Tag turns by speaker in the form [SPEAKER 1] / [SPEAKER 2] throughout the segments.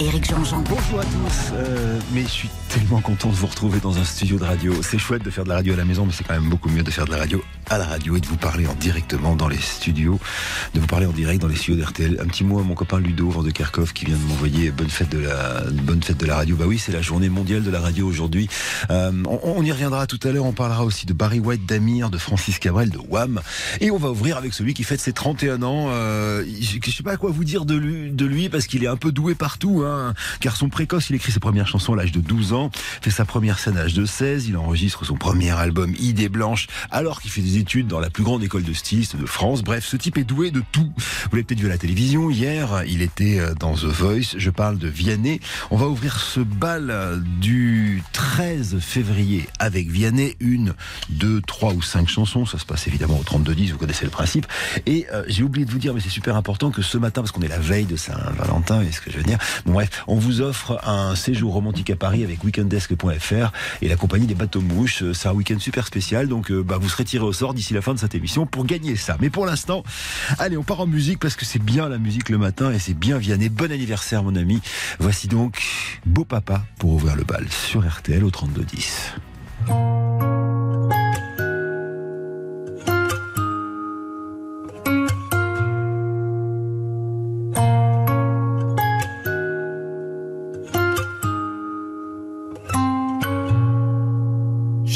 [SPEAKER 1] Éric Jean-Jean.
[SPEAKER 2] Bonjour à tous. Euh, mais je suis tellement content de vous retrouver dans un studio de radio. C'est chouette de faire de la radio à la maison, mais c'est quand même beaucoup mieux de faire de la radio à la radio et de vous parler en directement dans les studios, de vous parler en direct dans les studios d'RTL. Un petit mot à mon copain Ludo Van de qui vient de m'envoyer bonne fête de la bonne fête de la radio. Bah oui, c'est la journée mondiale de la radio aujourd'hui. Euh, on, y reviendra tout à l'heure. On parlera aussi de Barry White, d'Amir, de Francis Cabrel, de Wham. Et on va ouvrir avec celui qui fête ses 31 ans. Euh, je sais pas quoi vous dire de lui, de lui parce qu'il est un peu doué partout. Hein, car son précoce, il écrit ses premières chansons à l'âge de 12 ans, fait sa première scène à l'âge de 16. Il enregistre son premier album Idée blanche alors qu'il fait des études dans la plus grande école de stylistes de France. Bref, ce type est doué de tout. Vous l'avez peut-être vu à la télévision hier, il était euh, dans The Voice. Je parle de Vianney. On va ouvrir ce bal euh, du 13 février avec Vianney. Une, deux, trois ou cinq chansons. Ça se passe évidemment au 32-10, vous connaissez le principe. Et euh, j'ai oublié de vous dire, mais c'est super important, que ce matin, parce qu'on est la veille de Saint-Valentin, et ce que je veux dire, bref, on vous offre un séjour romantique à Paris avec weekendesk.fr et la compagnie des bateaux mouches. C'est un week-end super spécial, donc bah, vous serez tiré au sort d'ici la fin de cette émission pour gagner ça. Mais pour l'instant, allez, on part en musique parce que c'est bien la musique le matin et c'est bien Vianney. Bon anniversaire, mon ami. Voici donc Beau Papa pour ouvrir le bal sur RTL au 3210.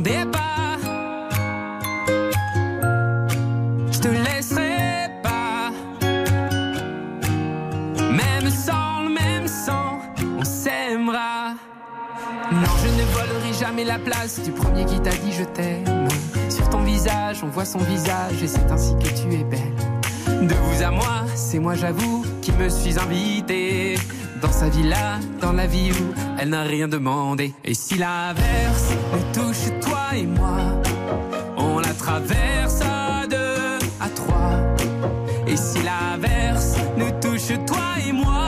[SPEAKER 3] Pas, je te laisserai pas. Même sans le même sang, on s'aimera. Non, je ne volerai jamais la place du premier qui t'a dit je t'aime. Sur ton visage, on voit son visage et c'est ainsi que tu es belle. De vous à moi, c'est moi j'avoue qui me suis invité dans sa villa, dans la vie où elle n'a rien demandé. Et si l'averse nous touche toi et moi, on la traverse à deux, à trois. Et si l'averse nous touche toi et moi,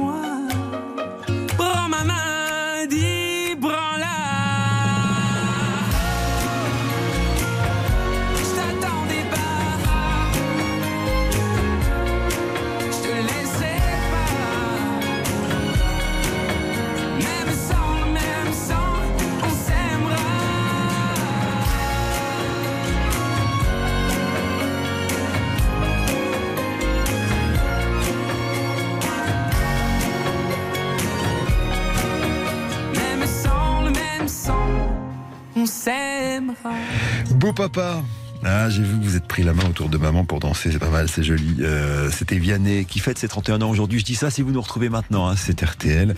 [SPEAKER 3] on.
[SPEAKER 2] Beau papa Ah, j'ai vu que vous êtes pris la main autour de maman pour danser, c'est pas mal, c'est joli. Euh, C'était Vianney qui fête ses 31 ans aujourd'hui. Je dis ça si vous nous retrouvez maintenant, hein, c'est RTL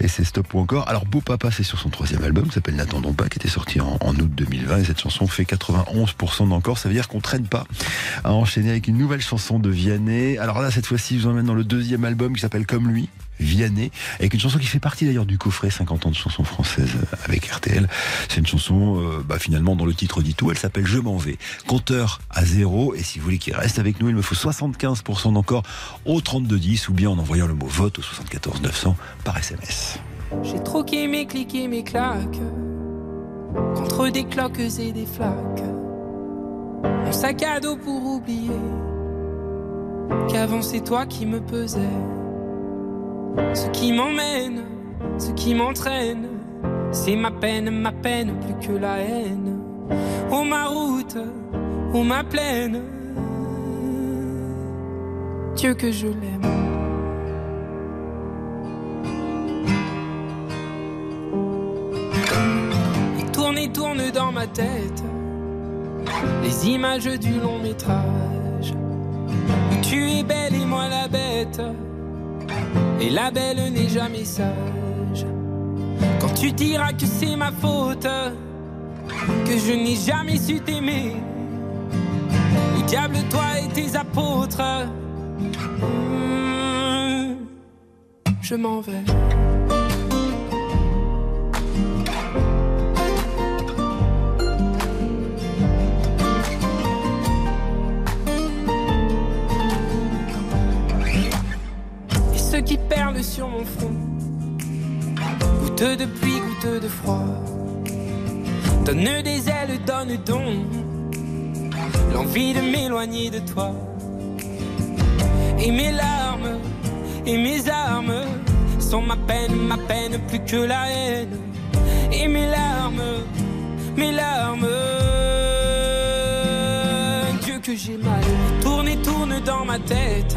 [SPEAKER 2] et c'est Stop ou encore. Alors Beau Papa, c'est sur son troisième album, qui s'appelle N'attendons pas, qui était sorti en, août 2020 et cette chanson fait 91% d'encore. Ça veut dire qu'on traîne pas à enchaîner avec une nouvelle chanson de Vianney. Alors là, cette fois-ci, je vous emmène dans le deuxième album qui s'appelle Comme lui. Vianney, avec une chanson qui fait partie d'ailleurs du coffret 50 ans de chansons françaises avec RTL. C'est une chanson, euh, bah, finalement, dont le titre dit tout. Elle s'appelle Je m'en vais. Compteur à zéro. Et si vous voulez qu'il reste avec nous, il me faut 75% d'encore au 3210 ou bien en envoyant le mot vote au 74 900 par SMS.
[SPEAKER 3] J'ai troqué mes clics mes claques contre des cloques et des flaques. Mon sac à dos pour oublier qu'avant c'est toi qui me pesais. Ce qui m'emmène, ce qui m'entraîne, c'est ma peine, ma peine plus que la haine. Oh ma route, oh ma plaine, Dieu que je l'aime. Et tourne et tourne dans ma tête les images du long métrage. Tu es belle et moi la bête. Et la belle n'est jamais sage. Quand tu diras que c'est ma faute, que je n'ai jamais su t'aimer. Au diable, toi et tes apôtres. Mmh, Je m'en vais. Qui perlent sur mon front, goutteux de pluie, goutteux de froid, donne des ailes, donne donc l'envie de m'éloigner de toi. Et mes larmes et mes armes sont ma peine, ma peine plus que la haine. Et mes larmes, mes larmes, Dieu que j'ai mal, tourne et tourne dans ma tête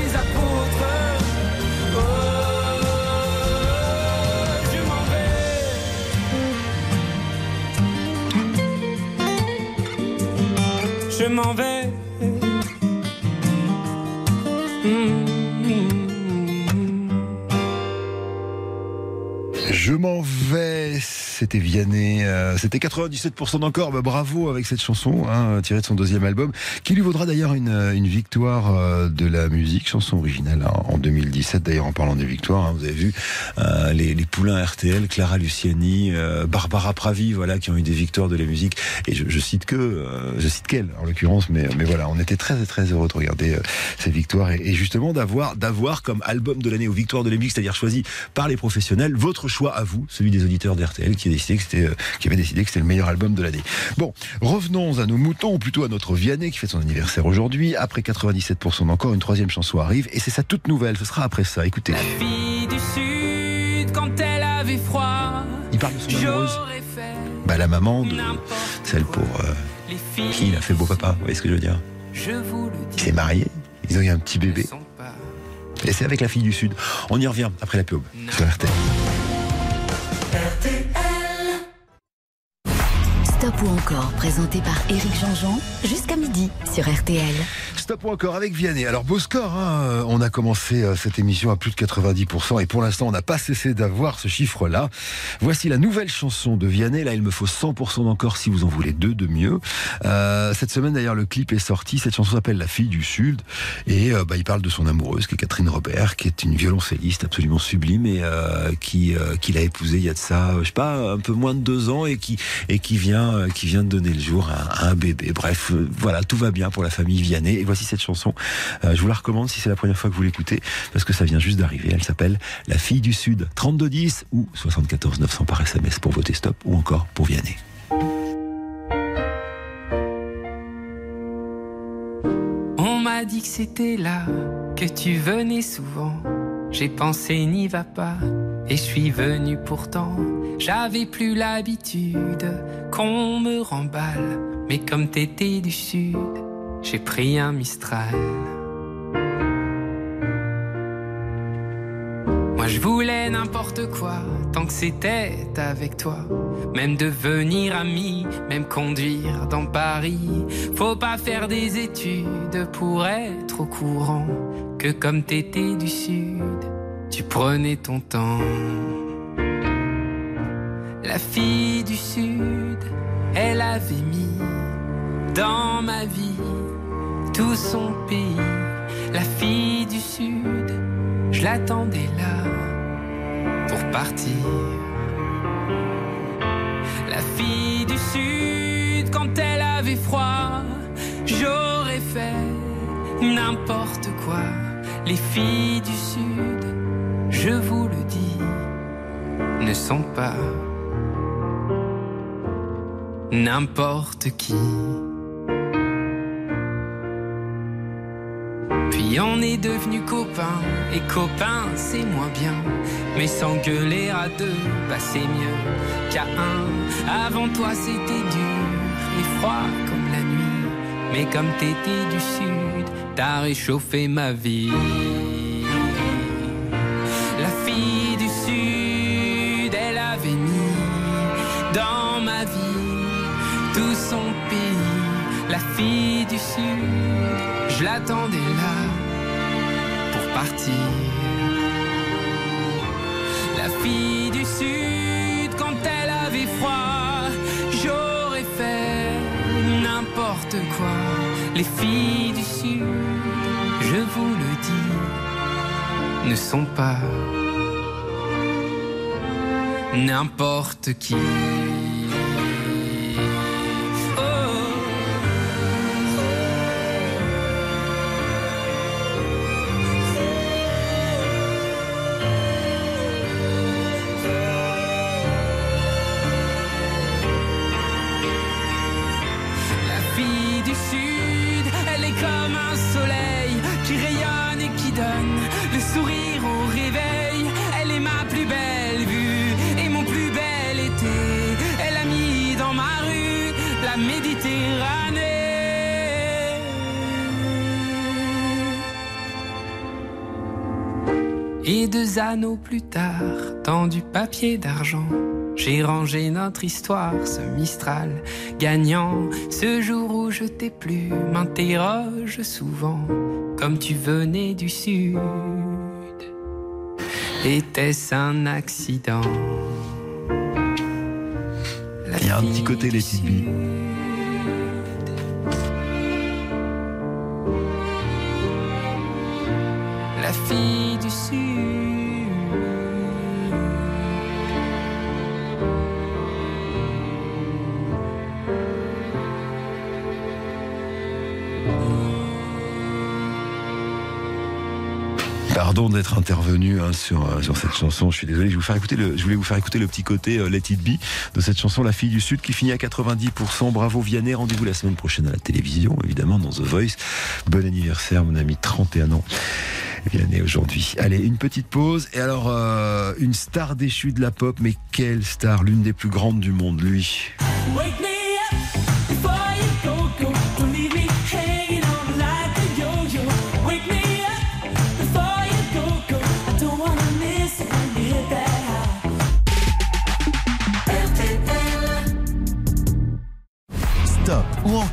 [SPEAKER 3] apôtres. Oh, je m'en vais. Je m'en vais.
[SPEAKER 2] Je m'en vais, c'était Vianney, euh, c'était 97% d'encore, bah, bravo avec cette chanson, hein, tirée de son deuxième album, qui lui vaudra d'ailleurs une, euh, victoire euh, de la musique, chanson originale hein, en 2017, d'ailleurs en parlant des victoires, hein, vous avez vu euh, les, poulains RTL, Clara Luciani, euh, Barbara Pravi, voilà, qui ont eu des victoires de la musique, et je, cite que, euh, je cite qu'elle en l'occurrence, mais, voilà, on était très très heureux de regarder euh, ces victoires, et, justement d'avoir d'avoir comme album de l'année aux victoires de la musique, c'est-à-dire choisi par les professionnels, votre choix à vous, celui des auditeurs d'RTL qui, a décidé que c'était, euh, qui avait décidé que c'était le meilleur album de l'année. Bon, revenons à nos moutons, ou plutôt à notre Vianney qui fait son anniversaire aujourd'hui. Après 97% d'encore, une troisième chanson arrive et c'est sa toute nouvelle. Ce sera après ça. Écoutez,
[SPEAKER 3] La fille du sud, quand elle avait froid,
[SPEAKER 2] il parle de son amoureuse,
[SPEAKER 3] j'aurais fait
[SPEAKER 2] bah, la maman de celle pour euh, qui il a fait beau papa. Vous voyez ce que je veux dire?
[SPEAKER 3] Je vous le
[SPEAKER 2] Il s'est marié, ils ont eu un petit bébé et c'est avec la fille du sud. On y revient après la pub sur RTL.
[SPEAKER 1] Ou encore, présenté par Éric Jean-Jean, jusqu'à midi sur RTL.
[SPEAKER 2] Stop encore avec Vianney. Alors beau score, hein on a commencé euh, cette émission à plus de 90% et pour l'instant on n'a pas cessé d'avoir ce chiffre-là. Voici la nouvelle chanson de Vianney. Là il me faut 100% d'encore si vous en voulez deux de mieux. Euh, cette semaine d'ailleurs le clip est sorti. Cette chanson s'appelle La fille du Sud et euh, bah, il parle de son amoureuse qui est Catherine Robert, qui est une violoncelliste absolument sublime et euh, qui euh, qu'il a épousé il y a de ça, je sais pas, un peu moins de deux ans et qui et qui vient qui vient de donner le jour à, un bébé. Bref, voilà, tout va bien pour la famille Vianney. Voici cette chanson. Euh, je vous la recommande si c'est la première fois que vous l'écoutez, parce que ça vient juste d'arriver. Elle s'appelle La fille du Sud. 3210 ou 74 900 par SMS pour voter stop ou encore pour Vianney.
[SPEAKER 3] On m'a dit que c'était là, que tu venais souvent. J'ai pensé n'y va pas, et je suis venu pourtant. J'avais plus l'habitude qu'on me remballe, mais comme t'étais du sud, j'ai pris un Mistral. Moi je voulais n'importe quoi, tant que c'était avec toi. Même devenir ami, même conduire dans Paris. Faut pas faire des études pour être au courant que comme t'étais du sud, tu prenais ton temps. La fille du sud, elle avait mis dans ma vie tout son pays. La fille du sud, je l'attendais là pour partir. La fille du sud, quand elle avait froid, j'aurais fait n'importe quoi. Les filles du sud, je vous le dis, ne sont pas n'importe qui. Puis on est devenus copains, et copains c'est moins bien. Mais s'engueuler à deux, bah c'est mieux qu'à un. Avant toi c'était dur et froid comme la nuit. Mais comme t'étais du sud, t'as réchauffé ma vie. La fille du sud, elle avait mis dans ma vie tout son pays. La fille du sud, je l'attendais là pour partir. La fille du sud, quand elle avait froid, j'aurais fait n'importe quoi. Les filles du sud, je vous le dis, ne sont pas n'importe qui. Plus tard, dans du papier d'argent, j'ai rangé notre histoire, ce Mistral gagnant. Ce jour où je t'ai plu, m'interroge souvent, comme tu venais du sud. Était-ce un accident? La
[SPEAKER 2] Il y a un petit côté Let d'être intervenu hein, sur, euh, sur cette chanson. Je suis désolé. Je, vous faire écouter le, je voulais vous faire écouter le petit côté euh, Let It Be de cette chanson La fille du Sud qui finit à 90%. Bravo Vianney. Rendez-vous la semaine prochaine à la télévision, évidemment, dans The Voice. Bon anniversaire, mon ami, 31 ans. Vianney aujourd'hui. Allez, une petite pause. Et alors, euh, une star déchue de la pop, mais quelle star? L'une des plus grandes du monde, lui.
[SPEAKER 4] Wake me up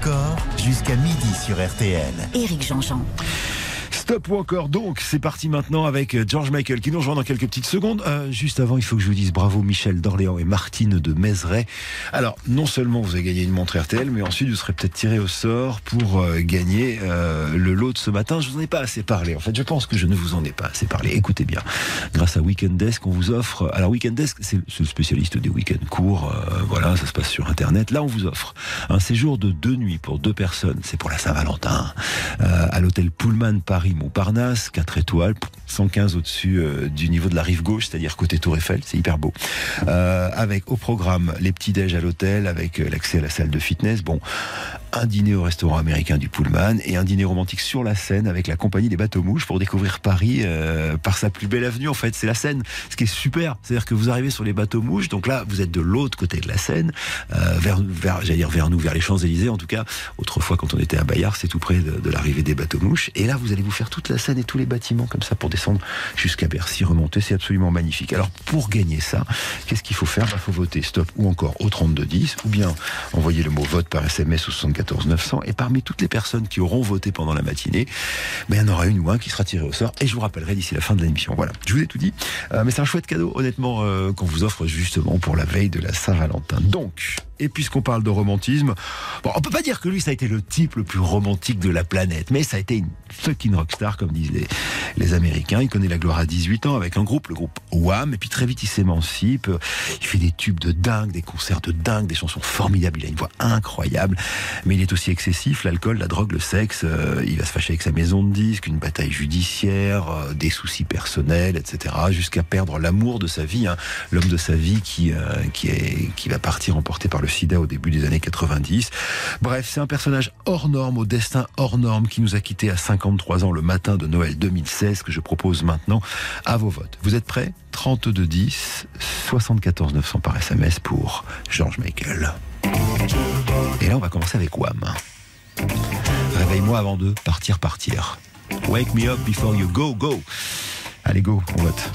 [SPEAKER 5] encore jusqu'à midi sur RTL.
[SPEAKER 1] Éric Jean-Jean.
[SPEAKER 2] Donc, c'est parti maintenant avec euh, George Michael qui nous rejoint dans quelques petites secondes. Euh, juste avant, il faut que je vous dise bravo Michel d'Orléans et Martine de Mézeray. Alors, non seulement vous avez gagné une montre RTL, mais ensuite vous serez peut-être tiré au sort pour euh, gagner le lot de ce matin. Je vous en ai pas assez parlé. En fait, je pense que je ne vous en ai pas assez parlé. Écoutez bien, grâce à Weekend Desk, on vous offre. Alors, Weekend Desk, c'est le spécialiste des week-ends courts. voilà, ça se passe sur Internet. Là, on vous offre un séjour de deux nuits pour deux personnes. C'est pour la Saint-Valentin. À l'hôtel Pullman Paris Montparnasse, 4 étoiles, 115 au-dessus euh, du niveau de la rive gauche, c'est-à-dire côté Tour Eiffel, c'est hyper beau. Euh, avec au programme les petits déj à l'hôtel, avec euh, l'accès à la salle de fitness. Bon, un dîner au restaurant américain du Pullman et un dîner romantique sur la Seine avec la compagnie des bateaux mouches pour découvrir Paris euh, par sa plus belle avenue. En fait, c'est la Seine, ce qui est super. C'est-à-dire que vous arrivez sur les bateaux mouches, donc là, vous êtes de l'autre côté de la Seine, euh, vers, vers j'allais dire vers nous, vers les Champs Élysées. En tout cas, autrefois, quand on était à Bayard, c'est tout près de, l'arrivée des bateaux mouches. Et là, vous allez vous faire toute la Seine et tous les bâtiments comme ça pour descendre jusqu'à Bercy, remonter. C'est absolument magnifique. Alors, pour gagner ça, qu'est-ce qu'il faut faire? Il faut voter stop ou encore au 3210, ou bien envoyer le mot vote par SMS au 74 900. Et parmi toutes les personnes qui auront voté pendant la matinée, ben, il y en aura une ou un qui sera tiré au sort. Et je vous rappellerai d'ici la fin de l'émission. Voilà, je vous ai tout dit. Euh, mais c'est un chouette cadeau, honnêtement, euh, qu'on vous offre justement pour la veille de la Saint-Valentin. Donc, et puisqu'on parle de romantisme, bon, on peut pas dire que lui, ça a été le type le plus romantique de la planète, mais ça a été une fucking rockstar, comme disent les, Américains. Il connaît la gloire à 18 ans avec un groupe, le groupe Wham, et puis très vite il s'émancipe. Il fait des tubes de dingue, des concerts de dingue, des chansons formidables. Il a une voix incroyable, mais il est aussi excessif. L'alcool, la drogue, le sexe. euh, il va se fâcher avec sa maison de disques, une bataille judiciaire, euh, des soucis personnels, etc., jusqu'à perdre l'amour de sa vie, hein, l'homme de sa vie qui euh, qui va partir emporté par le SIDA au début des années 90. Bref, c'est un personnage hors norme, au destin hors norme, qui nous a quittés à 53 ans le matin de Noël 2016, que je propose maintenant à vos votes. Vous êtes prêts? 32 10, 74 900 par SMS pour George Michael. Et là, on va commencer avec Wham. Réveille-moi avant de partir, partir. Wake me up before you go, go. Allez, go, on vote.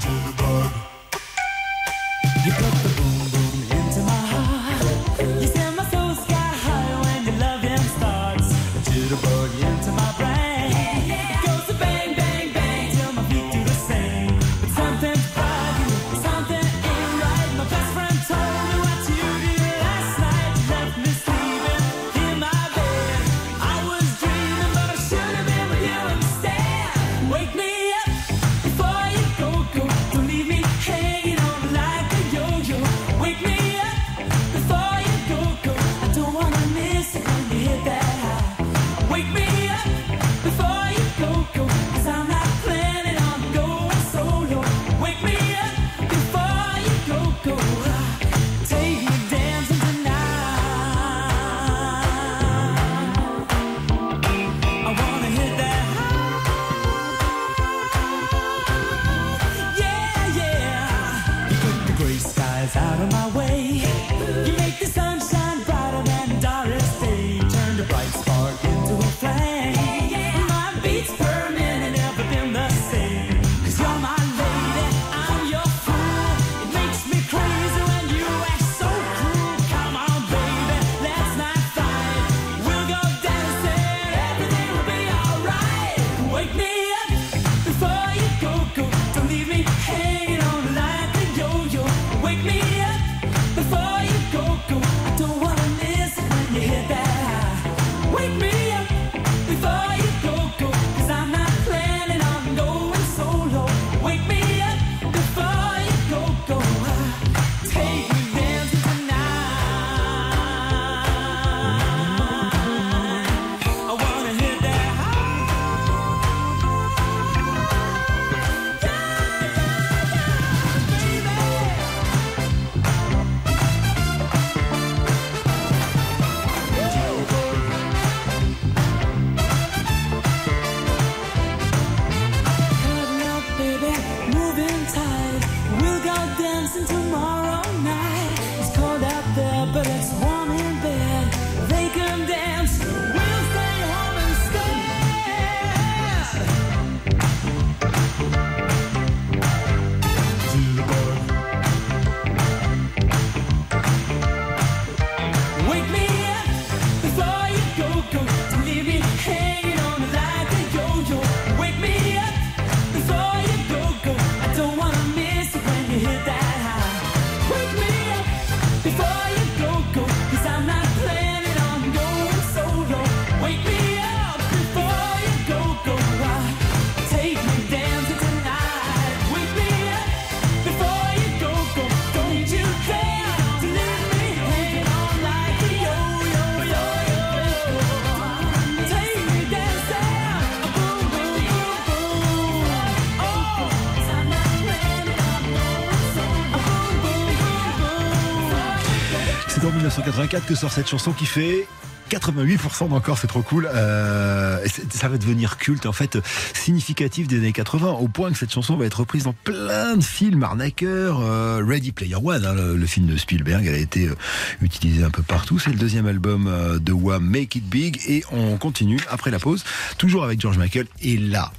[SPEAKER 2] 84 que sort cette chanson qui fait 88% d'encore, c'est trop cool. Euh, ça va devenir culte, en fait, significatif des années 80, au point que cette chanson va être reprise dans plein de films arnaqueurs. Ready Player One, hein, le, film de Spielberg, elle a été euh, utilisée un peu partout. C'est le deuxième album euh, de Wham, Make It Big. Et on continue après la pause, toujours avec George Michael. Et là,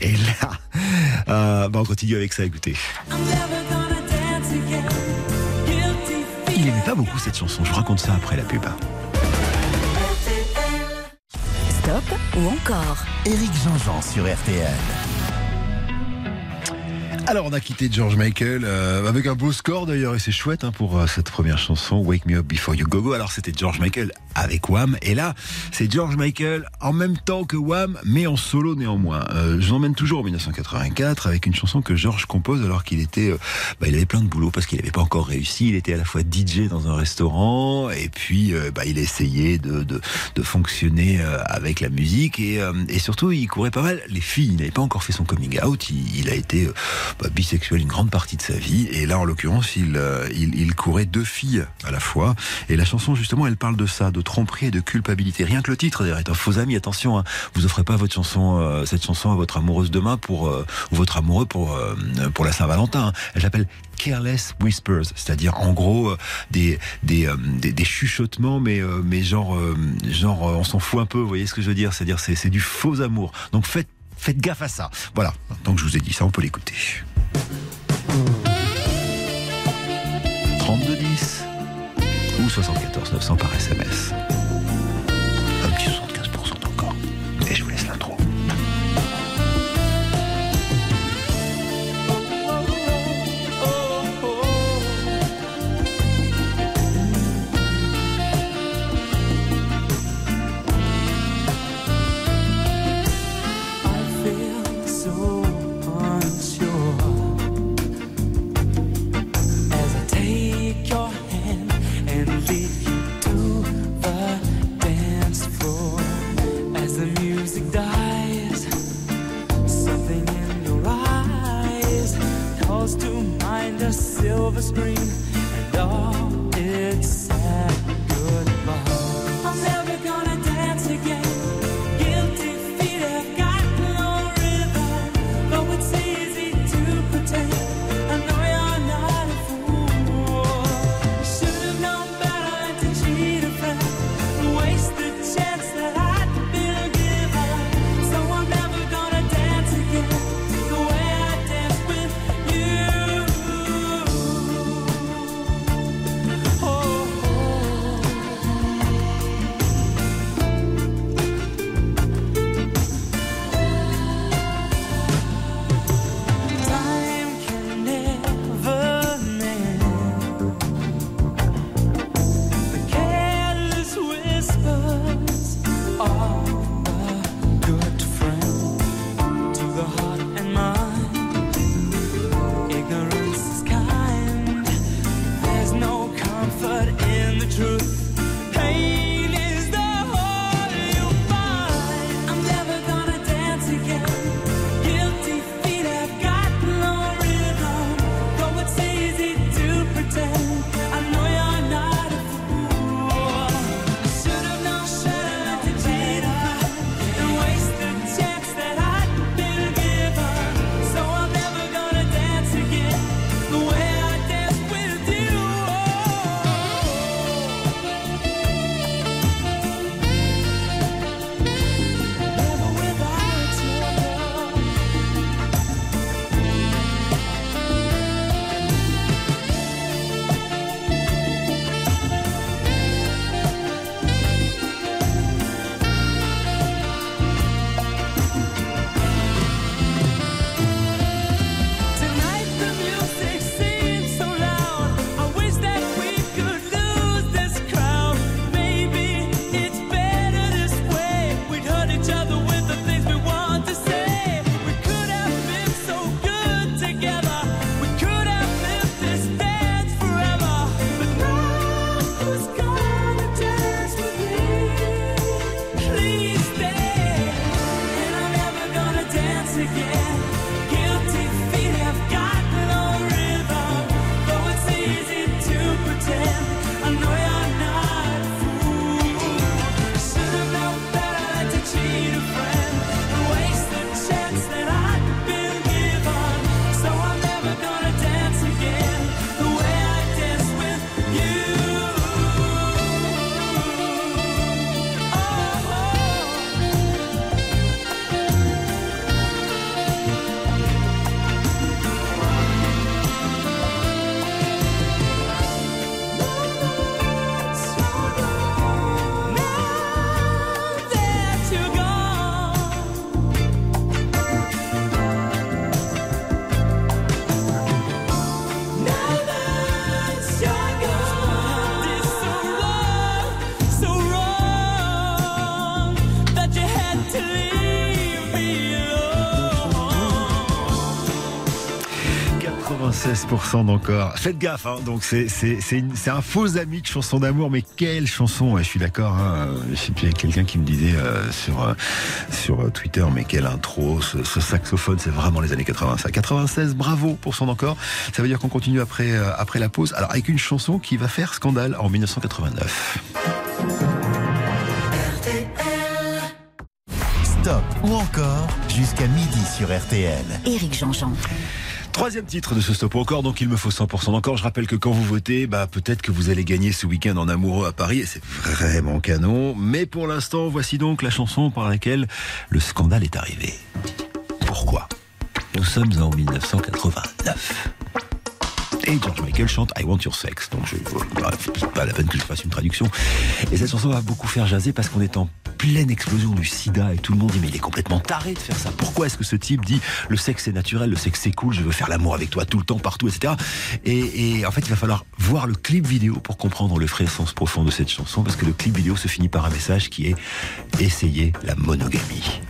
[SPEAKER 2] et là, euh, bah on continue avec ça, écoutez pas beaucoup cette chanson, je vous raconte ça après la pub.
[SPEAKER 1] Stop ou encore
[SPEAKER 5] Éric Jean-Jean sur RTL.
[SPEAKER 2] Alors on a quitté George Michael euh, avec un beau score d'ailleurs et c'est chouette hein, pour euh, cette première chanson Wake Me Up Before You Go Go. Alors c'était George Michael avec Wham et là c'est George Michael en même temps que Wham mais en solo néanmoins. Euh, je l'emmène toujours en 1984 avec une chanson que George compose alors qu'il était, euh, bah, il avait plein de boulot parce qu'il n'avait pas encore réussi. Il était à la fois DJ dans un restaurant et puis euh, bah, il essayait de, de, de fonctionner euh, avec la musique et, et surtout il courait pas mal les filles. Il n'avait pas encore fait son coming out. Il, a été bah, bisexuel une grande partie de sa vie. Et là, en l'occurrence, il, il, il courait deux filles à la fois. Et la chanson, justement, elle parle de ça, tromperie et de culpabilité. Rien que le titre, d'ailleurs, est un faux ami. Attention, hein, vous offrez pas votre chanson, euh, cette chanson à votre amoureuse demain pour, euh, ou votre amoureux pour, euh, pour la Saint-Valentin. Elle s'appelle Careless Whispers, c'est-à-dire en gros des, des, des, chuchotements, mais, mais genre, genre on s'en fout un peu, vous voyez ce que je veux dire? C'est-à-dire c'est, c'est du faux amour. Donc faites, faites gaffe à ça. Voilà, donc je vous ai dit ça, on peut l'écouter. 3210 ou 74 900 par SMS.
[SPEAKER 4] Silver screen. And all 96% d'encore. Faites gaffe, hein. donc c'est c'est c'est une- c'est un faux ami de chanson d'amour, mais quelle chanson? Ouais, Je suis d'accord. Hein. Je sais plus, il y a quelqu'un qui me disait euh, sur euh, sur euh, Twitter, mais quelle intro, ce, ce saxophone, c'est vraiment les années 80. Ça, 96, bravo pour son encore. Ça veut dire qu'on continue après euh, après la pause. Alors avec une chanson qui va faire scandale en 1989.
[SPEAKER 5] Stop ou encore jusqu'à midi sur RTL.
[SPEAKER 1] Éric Jean-Jean.
[SPEAKER 4] Troisième titre de ce stop encore, donc il me faut 100% encore. Je rappelle que quand vous votez, bah peut-être que vous allez gagner ce week-end en amoureux à Paris et c'est vraiment canon. Mais pour l'instant, voici donc la chanson par laquelle le scandale est arrivé. Pourquoi? Nous sommes en 1989. Et George Michael chante I Want Your Sex. Donc je, bref, pas la peine que je fasse une traduction. Et cette chanson va beaucoup faire jaser parce qu'on est en pleine explosion du sida et tout le monde dit mais il est complètement taré de faire ça. Pourquoi est-ce que ce type dit le sexe est naturel, le sexe c'est cool, je veux faire l'amour avec toi tout le temps, partout, etc. Et, et en fait il va falloir voir le clip vidéo pour comprendre le vrai sens profond de cette chanson parce que le clip vidéo se finit par un message qui est essayer la monogamie.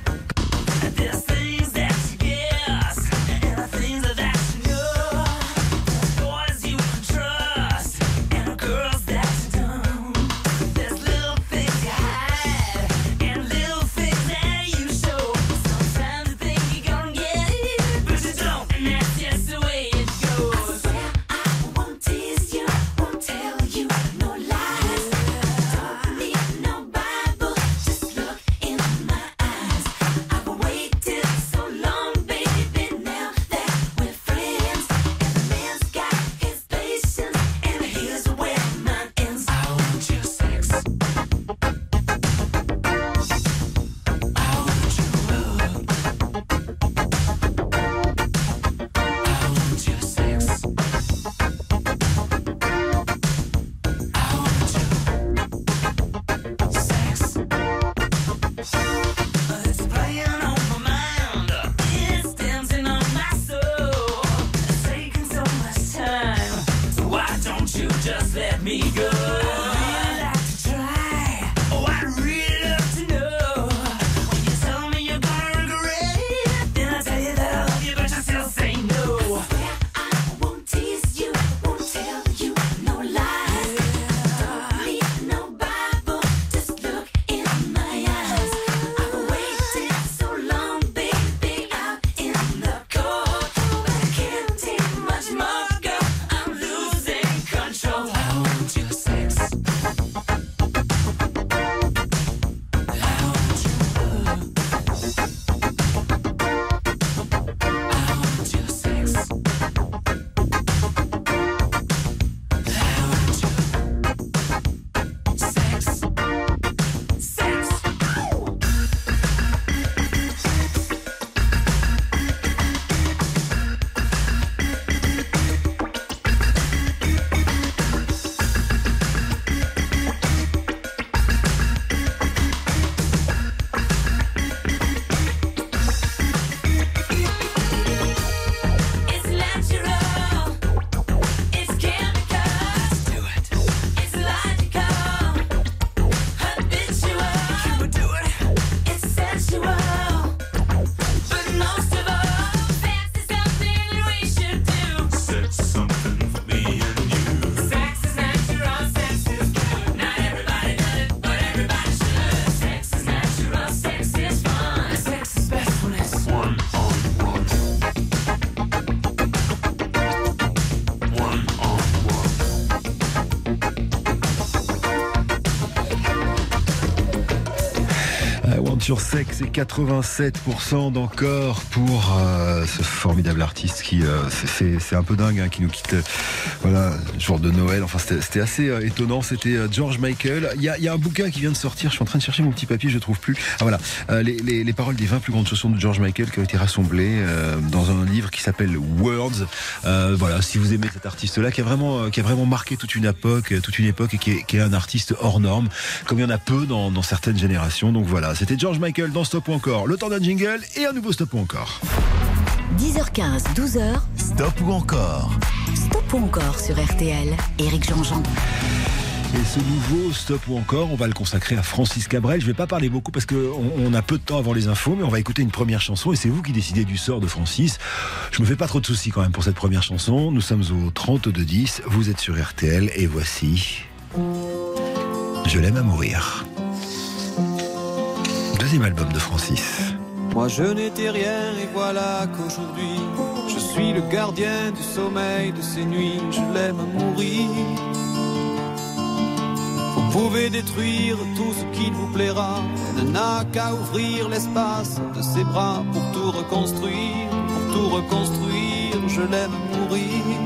[SPEAKER 2] I Want Your Sex
[SPEAKER 4] et 87% d'encore pour euh, ce formidable artiste qui euh, c'est- un peu dingue hein, qui nous quitte euh, voilà jour de Noël. Enfin c'était assez étonnant. C'était George Michael. Il y a, y a un bouquin qui vient de sortir. Je suis en train de chercher mon petit papier je trouve plus. Ah voilà. Les, les, les paroles des 20 plus grandes chansons de George Michael qui ont été rassemblées dans un livre qui s'appelle Words. Voilà. Si vous aimez cet artiste là qui a vraiment qui a vraiment marqué toute une époque toute une époque et qui est, qui est un artiste hors norme comme il y en a peu dans, dans certaines générations. Donc voilà. C'était George Michael dans Stop ou encore le temps d'un jingle et un nouveau Stop ou encore
[SPEAKER 1] 10h15, 12h.
[SPEAKER 5] Stop ou encore
[SPEAKER 1] Stop ou encore sur RTL. Éric Jean-Jean.
[SPEAKER 2] Et ce nouveau stop ou encore, on va le consacrer à Francis Cabrel. Je vais pas parler beaucoup parce qu'on on a peu de temps avant les infos, mais on va écouter une première chanson et c'est vous qui décidez du sort de Francis. Je me fais pas trop de soucis quand même pour cette première chanson. Nous sommes au 32-10, vous êtes sur RTL et voici Je l'aime à mourir. Deuxième album de Francis.
[SPEAKER 6] Moi je n'étais rien et voilà qu'aujourd'hui je suis le gardien du sommeil de ces nuits. Je l'aime mourir. Vous pouvez détruire tout ce qui vous plaira. Elle n'a qu'à ouvrir l'espace de ses bras pour tout reconstruire, pour tout reconstruire. Je l'aime mourir.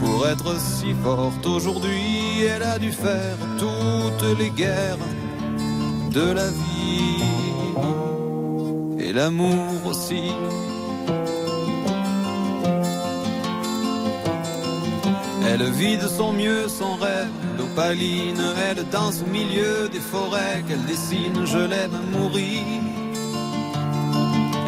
[SPEAKER 6] pour être si forte aujourd'hui. Elle a dû faire toutes les guerres de la vie et l'amour aussi. Elle vit de son mieux son rêve d'opaline. Elle danse au milieu des forêts qu'elle dessine. Je l'aime mourir.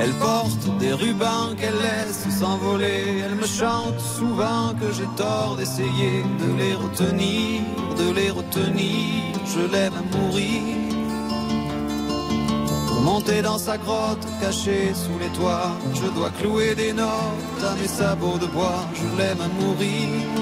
[SPEAKER 6] Elle porte des rubans qu'elle laisse s'envoler. Elle me chante souvent que j'ai tort d'essayer de les retenir, de les retenir. Je l'aime à mourir. Pour monter dans sa grotte cachée sous les toits, je dois clouer des notes à mes sabots de bois. Je l'aime à mourir.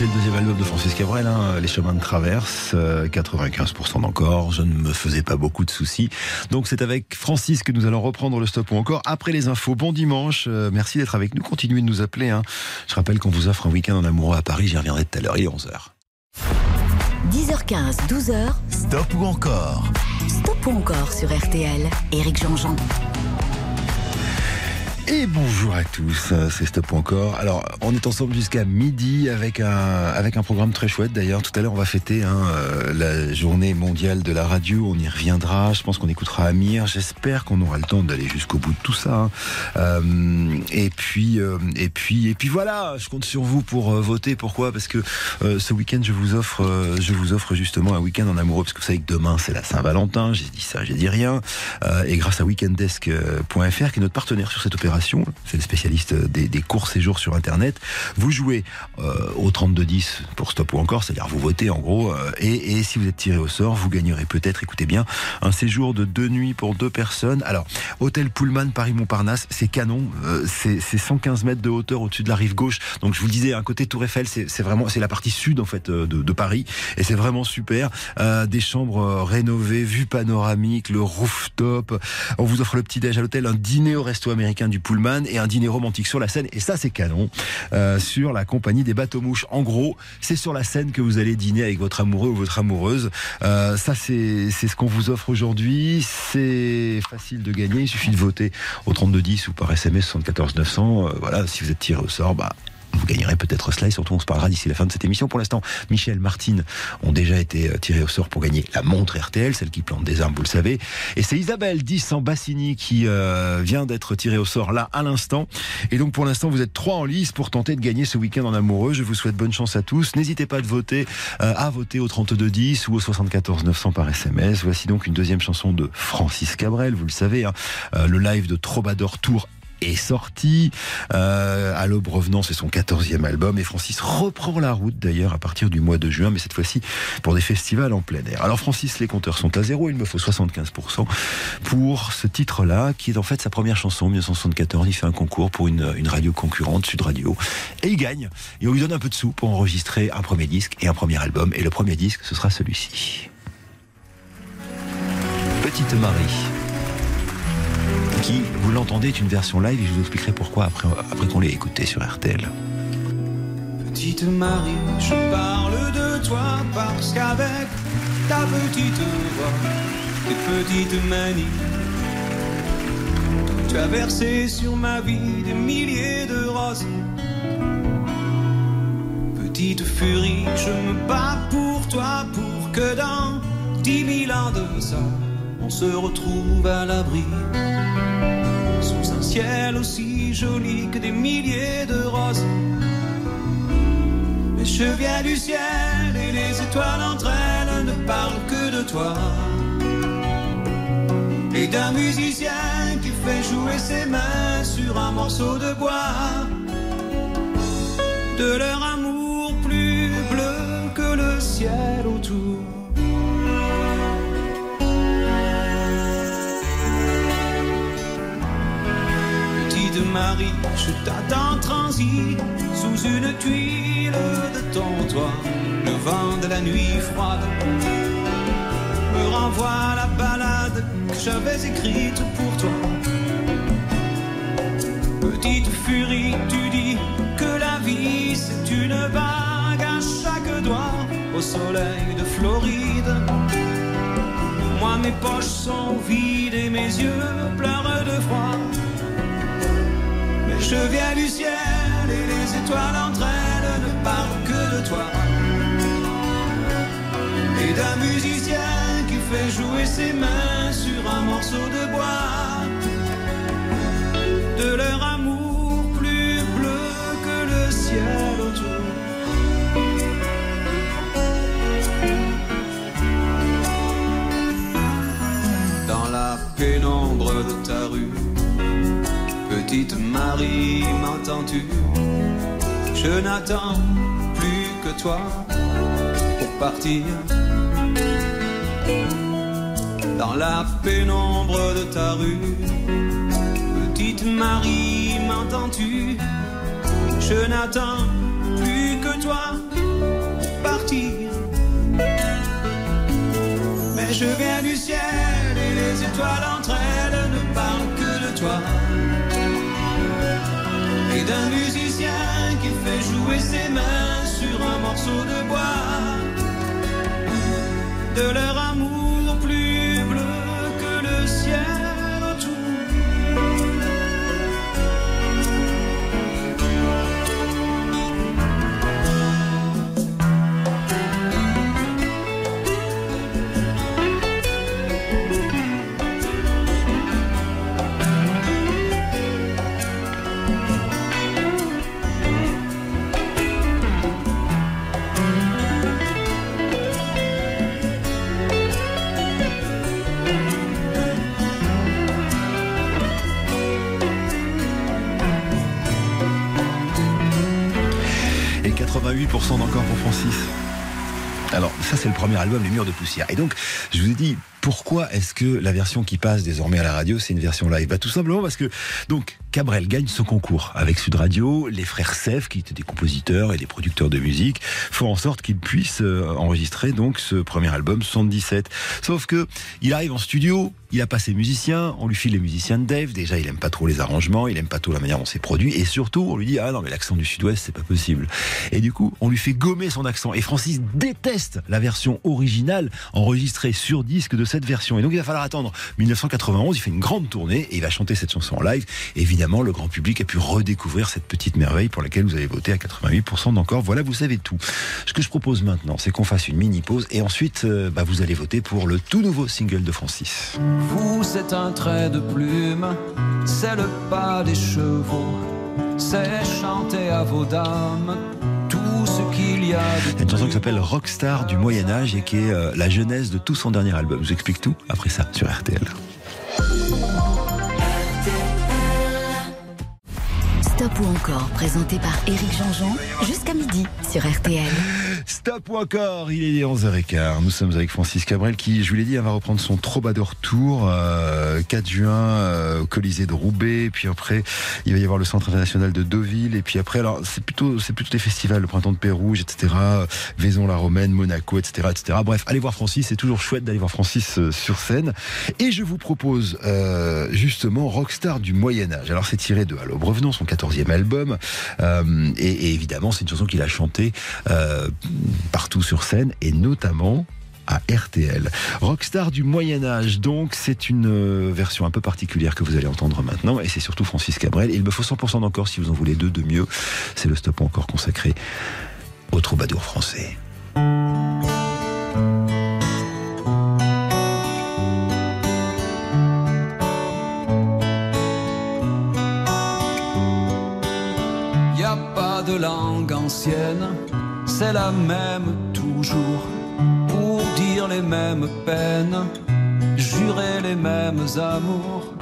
[SPEAKER 2] C'était le deuxième album de Francis Cabrel, hein, Les chemins de traverse, euh, 95% d'encore. Je ne me faisais pas beaucoup de soucis. Donc c'est avec Francis que nous allons reprendre le stop ou encore après les infos. Bon dimanche, euh, merci d'être avec nous. Continuez de nous appeler. hein. Je rappelle qu'on vous offre un week-end en amoureux à Paris. J'y reviendrai tout à l'heure. Il est 11h.
[SPEAKER 1] 10h15, 12h,
[SPEAKER 5] Stop ou encore
[SPEAKER 1] stop ou encore sur RTL. Éric Jean-Jean.
[SPEAKER 2] Et bonjour à tous, c'est Stop encore. Alors, on est ensemble jusqu'à midi avec un, avec un programme très chouette. D'ailleurs, tout à l'heure, on va fêter hein, euh, la journée mondiale de la radio. On y reviendra. Je pense qu'on écoutera Amir. J'espère qu'on aura le temps d'aller jusqu'au bout de tout ça. hein. Euh, et puis, euh, et puis, et puis voilà. Je compte sur vous pour euh, voter. Pourquoi? Parce que euh, ce week-end, je vous offre, euh, je vous offre justement un week-end en amoureux. Parce que vous savez que demain, c'est la Saint-Valentin. J'ai dit ça, j'ai dit rien. Et grâce à weekendesk.fr, qui est notre partenaire sur cette opération, c'est le spécialiste des, courts séjours sur Internet, vous jouez euh, au 3210 pour stop ou encore, c'est-à-dire vous votez en gros, euh, et, si vous êtes tiré au sort, vous gagnerez peut-être, écoutez bien, un séjour de deux nuits pour deux personnes. Alors, hôtel Pullman Paris-Montparnasse, c'est canon, euh, c'est c'est 115 mètres de hauteur au-dessus de la rive gauche. Donc je vous le disais, un côté Tour Eiffel, c'est vraiment, c'est la partie sud en fait de, Paris, et c'est vraiment super. Des chambres rénovées, vue panoramique, le rooftop. On vous offre le petit déj à l'hôtel, un dîner au resto américain du Pullman et un dîner romantique sur la Seine. Et ça, c'est canon. Euh, sur la compagnie des bateaux mouches. En gros, c'est sur la Seine que vous allez dîner avec votre amoureux ou votre amoureuse. Euh, ça, c'est ce qu'on vous offre aujourd'hui. C'est facile de gagner. Il suffit de voter au 3210 ou par SMS 74 900. Euh, voilà, si vous êtes tiré au sort, bah vous gagnerez peut-être cela et surtout on se parlera d'ici la fin de cette émission. Pour l'instant, Michel, Martine ont déjà été euh, tirés au sort pour gagner la montre RTL, celle qui plante des armes, vous le savez. Et c'est Isabelle 10 en Bassini qui euh, vient d'être tirée au sort là à l'instant. Et donc pour l'instant, vous êtes trois en lice pour tenter de gagner ce week-end en amoureux. Je vous souhaite bonne chance à tous. N'hésitez pas de voter, euh, à voter au 3210 ou au 74 900 par SMS. Voici donc une deuxième chanson de Francis Cabrel, vous le savez, hein, le live de Troubadour Tour est sorti. Euh, à l'aube revenant, c'est son 14e album. Et Francis reprend la route d'ailleurs à partir du mois de juin, mais cette fois-ci pour des festivals en plein air. Alors Francis, les compteurs sont à zéro. Il me faut 75% pour ce titre-là, qui est en fait sa première chanson. 1974, il fait un concours pour une, une radio concurrente, Sud Radio. Et il gagne. Et on lui donne un peu de sous pour enregistrer un premier disque et un premier album. Et le premier disque, ce sera celui-ci. Petite Marie qui, vous l'entendez, est une version live et je vous expliquerai pourquoi après, après qu'on l'ait écouté sur RTL.
[SPEAKER 6] Petite Marie, je parle de toi parce qu'avec ta petite voix, tes petites manies, tu as versé sur ma vie des milliers de roses. Petite furie, je me bats pour toi pour que dans dix mille ans de ça, se retrouve à l'abri sous un ciel aussi joli que des milliers de roses. Mais je viens du ciel et les étoiles entre elles ne parlent que de toi. Et d'un musicien qui fait jouer ses mains sur un morceau de bois. De leur amour plus bleu que le ciel Marie, je t'attends transi sous une tuile de ton toit. Le vent de la nuit froide me renvoie la balade que j'avais écrite pour toi. Petite furie, tu dis que la vie c'est une vague à chaque doigt au soleil de Floride. Moi mes poches sont vides et mes yeux pleurent de froid. Je viens du ciel et les étoiles entre elles ne parlent que de toi. Et d'un musicien qui fait jouer ses mains sur un morceau de bois. De leur amour plus bleu que le ciel autour. Dans la pénombre de ta rue, petite Marie, m'entends-tu? Je n'attends plus que toi pour partir. Dans la pénombre de ta rue, petite Marie, m'entends-tu? Je n'attends plus que toi pour partir. Mais je viens du ciel et les étoiles entre elles ne parlent que de toi. D'un musicien qui fait jouer ses mains sur un morceau de bois. De leur
[SPEAKER 2] 88% d'encore pour Francis. Alors, ça, c'est le premier album, Les Murs de Poussière. Et donc, je vous ai dit, pourquoi est-ce que la version qui passe désormais à la radio, c'est une version live? Bah, Tout simplement parce que, donc, Cabrel gagne ce concours avec Sud Radio. Les frères Seff, qui étaient des compositeurs et des producteurs de musique, font en sorte qu'ils puissent euh, enregistrer donc ce premier album 77. Sauf que il arrive en studio, il a pas ses musiciens, on lui file les musiciens de Dave. Déjà, il aime pas trop les arrangements, il aime pas trop la manière dont c'est produit, et surtout, on lui dit ah non mais l'accent du Sud-Ouest c'est pas possible. Et du coup, on lui fait gommer son accent. Et Francis déteste la version originale enregistrée sur disque de cette version. Et donc il va falloir attendre 1991. Il fait une grande tournée et il va chanter cette chanson en live. Évidemment, le grand public a pu redécouvrir cette petite merveille pour laquelle vous avez voté à 88% d'encore. Voilà, vous savez tout. Ce que je propose maintenant, c'est qu'on fasse une mini pause et ensuite, euh, bah, vous allez voter pour le tout nouveau single de Francis.
[SPEAKER 6] Vous, c'est un trait de plume, c'est le pas des chevaux, c'est chanter à vos dames
[SPEAKER 2] une chanson qui s'appelle Rockstar du Moyen-Âge et qui est euh, la genèse de tout son dernier album. Je vous explique tout après ça sur RTL.
[SPEAKER 1] Stop ou encore, présenté par Éric Jean-Jean, jusqu'à midi sur RTL.
[SPEAKER 2] Stop ou encore, il est 11h15. Nous sommes avec Francis Cabrel qui, je vous l'ai dit, va reprendre son Troubadour Tour, euh, 4 juin euh, au Colisée de Roubaix, puis après il va y avoir le Centre international de Deauville, et puis après, alors c'est plutôt, c'est plutôt des festivals, le Printemps de Pérouge, etc., Vaison-la-Romaine, Monaco, etc., etc. Bref, allez voir Francis, c'est toujours chouette d'aller voir Francis euh, sur scène. Et je vous propose euh, justement Rockstar du Moyen Âge. Alors c'est tiré de À l'aube revenant, son 14e album, euh, et, et évidemment c'est une chanson qu'il a chantée euh, partout sur scène, et notamment à RTL. Rockstar du Moyen Âge, donc c'est une euh, version un peu particulière que vous allez entendre maintenant, et c'est surtout Francis Cabrel. Il me faut 100% d'encore si vous en voulez deux de mieux. C'est le stop encore consacré au troubadour français.
[SPEAKER 6] Langue ancienne, c'est la même toujours. Pour dire les mêmes peines, jurer les mêmes amours.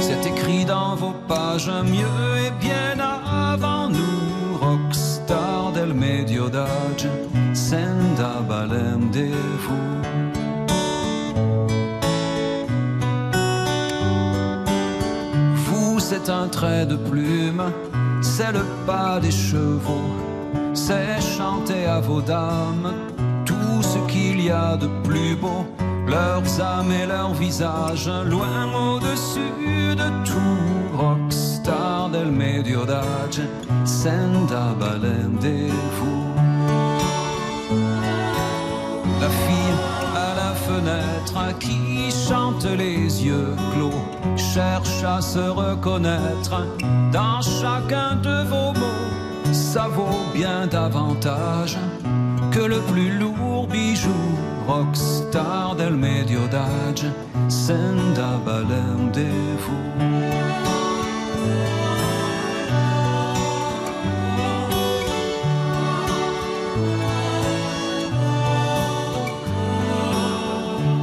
[SPEAKER 6] C'est écrit dans vos pages mieux et bien avant nous. Rockstar del medio d'âge, senda balem de vous. Vous, c'est un trait de plume, c'est le pas des chevaux, c'est chanter à vos dames tout ce qu'il y a de plus beau, leurs âmes et leurs visages, loin au-dessus de tout. Rockstar del medio d'âge, senda vous. La fille à la fenêtre qui chante les yeux clos cherche à se reconnaître dans chacun de vos mots. Ça vaut bien davantage que le plus lourd bijou. Rockstar del medio d'âge, senda balem de vous.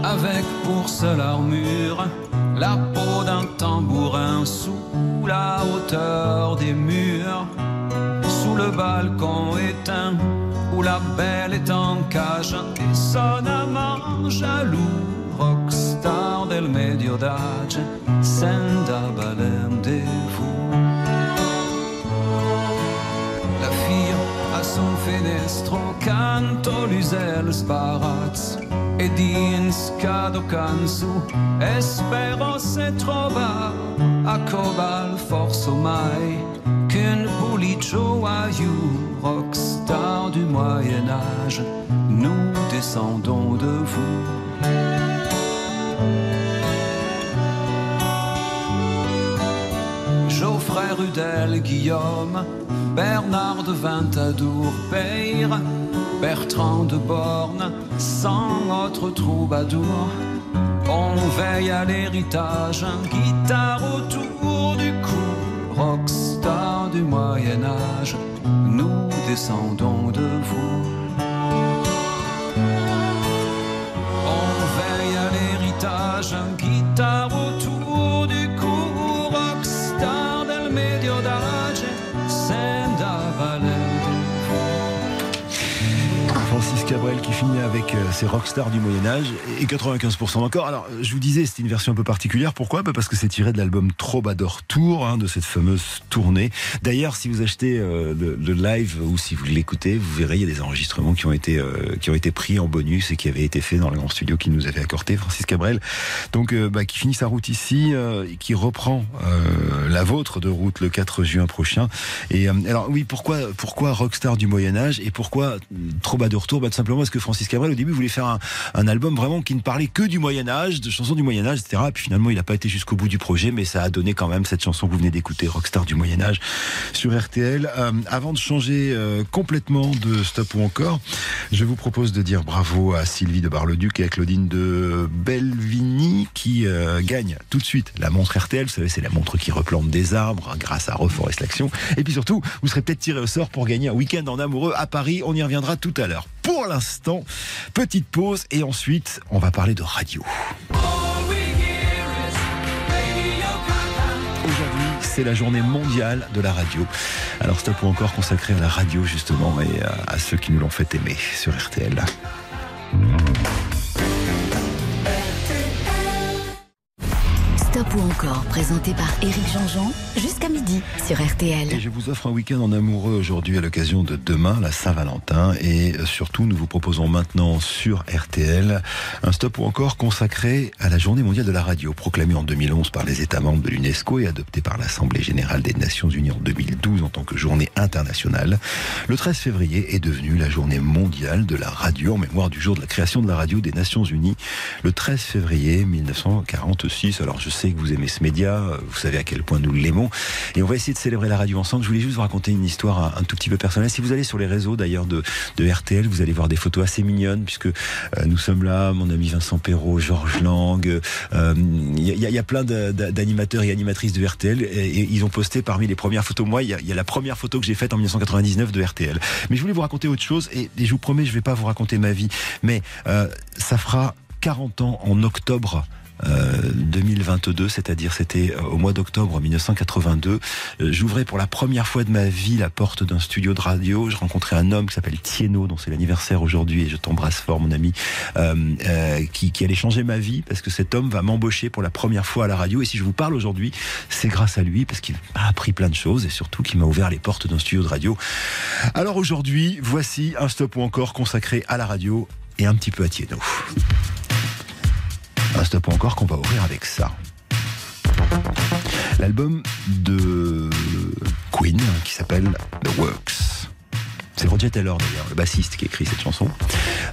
[SPEAKER 6] avec pour seule armure la peau d'un tambourin sous la hauteur des murs, sous le balcon éteint où la belle est en cage et son amant jaloux. Rockstar del medio d'âge, senda de vous. La fille a son fenestro canto l'usel sparazzo e din scado cansu espero se trova a cobal forzo mai qu'un pulicio aiu rockstar du Moyen Âge. Nous descendons de vous. Geoffrey Rudel, Guillaume, Bernard de Vintadour, Peyre, Bertrand de Borne, sans autre troubadour. On veille à l'héritage, guitare autour du cou, rockstar du Moyen Âge, nous descendons de vous.
[SPEAKER 2] Cabrel qui finit avec euh, ses rockstars du Moyen-Âge et 95% encore. Alors, je vous disais, c'est une version un peu particulière. Pourquoi? Bah, Parce que c'est tiré de l'album Troubadour Tour, hein, de cette fameuse tournée. D'ailleurs, si vous achetez euh, le, live ou si vous l'écoutez, vous verrez, il y a des enregistrements qui ont été, euh, qui ont été pris en bonus et qui avaient été faits dans le grand studio qui nous avait accordé, Francis Cabrel. Donc, bah, qui finit sa route ici, qui reprend la vôtre de route le 4 juin prochain. Et alors, oui, pourquoi, pourquoi rockstar du Moyen-Âge et pourquoi Troubadour Tour? Bah, simplement parce que Francis Cabrel, au début, voulait faire un, album vraiment qui ne parlait que du Moyen-Âge, de chansons du Moyen-Âge, etc. Et puis finalement, il n'a pas été jusqu'au bout du projet, mais ça a donné quand même cette chanson que vous venez d'écouter, Rockstar du Moyen-Âge, sur RTL. Euh, avant de changer euh, complètement de stop ou encore, je vous propose de dire bravo à Sylvie de Bar-le-Duc et à Claudine de Belvigny qui euh, gagnent tout de suite la montre RTL. Vous savez, c'est la montre qui replante des arbres grâce à Reforest Action. Et puis surtout, vous serez peut-être tiré au sort pour gagner un week-end en amoureux à Paris. On y reviendra tout à l'heure. Pour l'instant, petite pause et ensuite, on va parler de radio. Aujourd'hui, c'est la journée mondiale de la radio. Alors stop ou encore consacré à la radio justement et à, à ceux qui nous l'ont fait aimer sur RTL.
[SPEAKER 1] Stop ou encore, présenté par Éric Jean-Jean, jusqu'à midi sur RTL.
[SPEAKER 2] Et je vous offre un week-end en amoureux aujourd'hui à l'occasion de demain, la Saint-Valentin. Et euh, surtout, nous vous proposons maintenant sur RTL un stop ou encore consacré à la Journée mondiale de la radio, proclamée en 2011 par les États membres de l'UNESCO et adoptée par l'Assemblée générale des Nations unies en 2012 en tant que journée internationale. Le 13 février est devenu la Journée mondiale de la radio en mémoire du jour de la création de la radio des Nations unies, le 13 février 1946. Alors je sais vous aimez ce média, vous savez à quel point nous l'aimons. Et on va essayer de célébrer la radio ensemble. Je voulais juste vous raconter une histoire un, tout petit peu personnelle. Si vous allez sur les réseaux d'ailleurs de, RTL, vous allez voir des photos assez mignonnes puisque euh, nous sommes là, mon ami Vincent Perrault, Georges Lang. euh, Il y, y a plein d'animateurs et animatrices de RTL et, ils ont posté parmi les premières photos. Moi, il y a, la première photo que j'ai faite en 1999 de RTL. Mais je voulais vous raconter autre chose et, je vous promets, je vais pas vous raconter ma vie, mais euh, ça fera 40 ans en octobre 2022, c'est-à-dire c'était euh, au mois d'octobre 1982. Euh, J'ouvrais pour la première fois de ma vie la porte d'un studio de radio. Je rencontrais un homme qui s'appelle Tieno, dont c'est l'anniversaire aujourd'hui, et je t'embrasse fort, mon ami, euh, euh, qui, qui allait changer ma vie parce que cet homme va m'embaucher pour la première fois à la radio. Et si je vous parle aujourd'hui, c'est grâce à lui parce qu'il m'a appris plein de choses et surtout qu'il m'a ouvert les portes d'un studio de radio. Alors aujourd'hui, voici un stop ou encore consacré à la radio et un petit peu à Tieno. Un stop ou encore qu'on va ouvrir avec ça. L'album de Queen qui s'appelle The Works. C'est Roger Taylor d'ailleurs, le bassiste qui écrit cette chanson.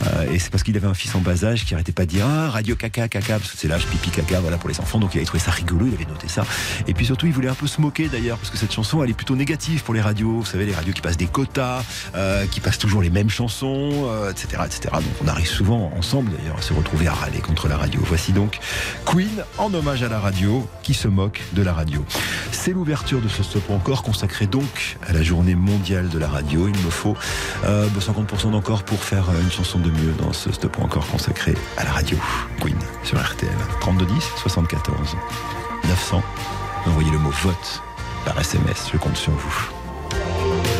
[SPEAKER 2] Euh, et c'est parce qu'il avait un fils en bas âge qui arrêtait pas de dire ah, radio caca caca parce que c'est l'âge pipi caca voilà pour les enfants donc il avait trouvé ça rigolo, il avait noté ça. Et puis surtout il voulait un peu se moquer d'ailleurs parce que cette chanson elle est plutôt négative pour les radios. Vous savez les radios qui passent des quotas, euh, qui passent toujours les mêmes chansons, euh, etc etc. Donc on arrive souvent ensemble d'ailleurs à se retrouver à râler contre la radio. Voici donc Queen en hommage à la radio qui se moque de la radio. C'est l'ouverture de ce stop encore consacré donc à la journée mondiale de la radio. Il me faut euh, 50% d'encore pour faire euh, une chanson de mieux dans ce stop encore consacré à la radio. Queen sur RTL. 3210 74 900. Envoyez le mot vote par SMS. Je compte sur vous.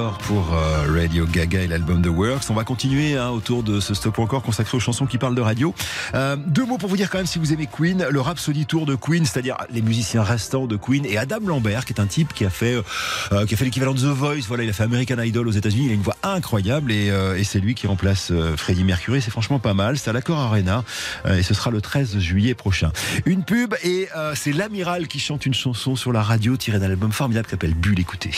[SPEAKER 2] Pour euh, Radio Gaga et l'album The Works. On va continuer hein, autour de ce stop encore consacré aux chansons qui parlent de radio. Euh, deux mots pour vous dire quand même si vous aimez Queen, le Rhapsody Tour de Queen, c'est-à-dire les musiciens restants de Queen et Adam Lambert qui est un type qui a fait euh, qui a fait l'équivalent de The Voice. Voilà, il a fait American Idol aux États-Unis. Il a une voix incroyable et, euh, et c'est lui qui remplace euh, Freddie Mercury. C'est franchement pas mal. C'est à l'Accord Arena euh, et ce sera le 13 juillet prochain. Une pub et euh, c'est l'amiral qui chante une chanson sur la radio tirée d'un album formidable qui s'appelle Bulle. Écoutez.